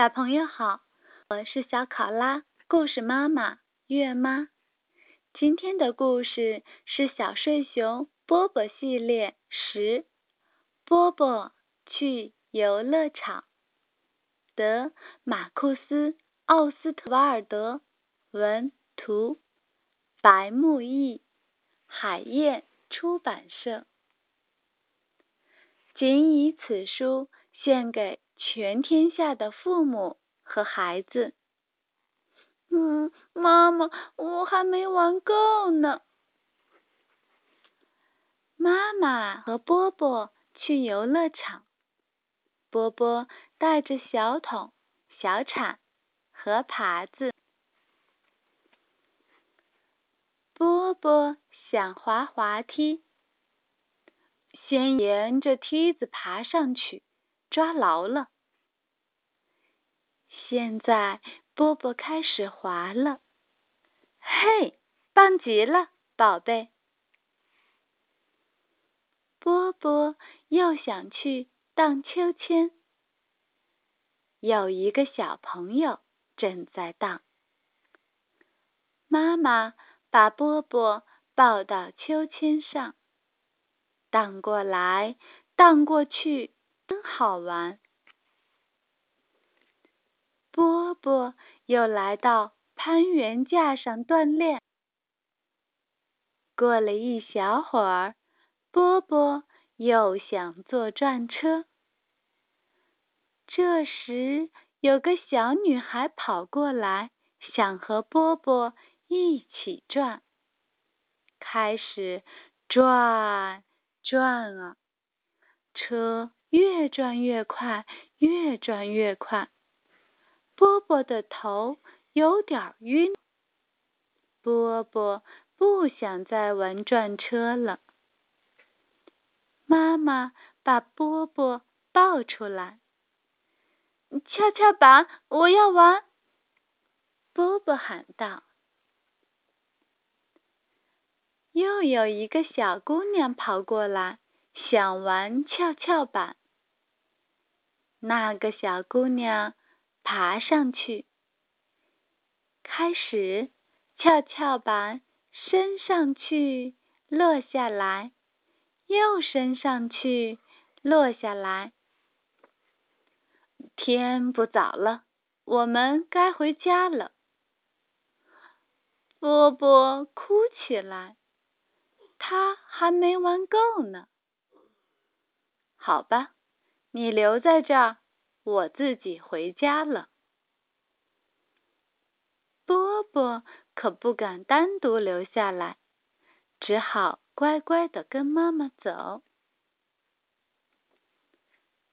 小朋友好，我是小考拉故事妈妈月妈。今天的故事是小睡熊波波系列十，波波去游乐场。德马库斯·奥斯特瓦尔德文图，白木易，海燕出版社。仅以此书献给。全天下的父母和孩子。嗯，妈妈，我还没玩够呢。妈妈和波波去游乐场，波波带着小桶、小铲和耙子。波波想滑滑梯，先沿着梯子爬上去。抓牢了！现在波波开始滑了，嘿，棒极了，宝贝！波波又想去荡秋千，有一个小朋友正在荡。妈妈把波波抱到秋千上，荡过来，荡过去。真好玩！波波又来到攀援架上锻炼。过了一小会儿，波波又想坐转车。这时，有个小女孩跑过来，想和波波一起转。开始转转啊，车。越转越快，越转越快。波波的头有点晕。波波不想再玩转车了。妈妈把波波抱出来。跷跷板，我要玩！波波喊道。又有一个小姑娘跑过来，想玩跷跷板。那个小姑娘爬上去，开始跷跷板升上去，落下来，又升上去，落下来。天不早了，我们该回家了。波波哭起来，他还没玩够呢。好吧。你留在这儿，我自己回家了。波波可不敢单独留下来，只好乖乖的跟妈妈走。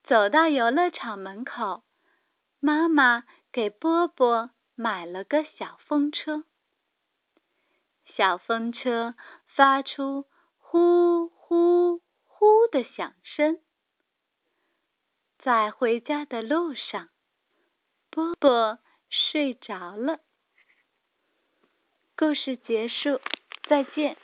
走到游乐场门口，妈妈给波波买了个小风车。小风车发出呼呼呼的响声。在回家的路上，波波睡着了。故事结束，再见。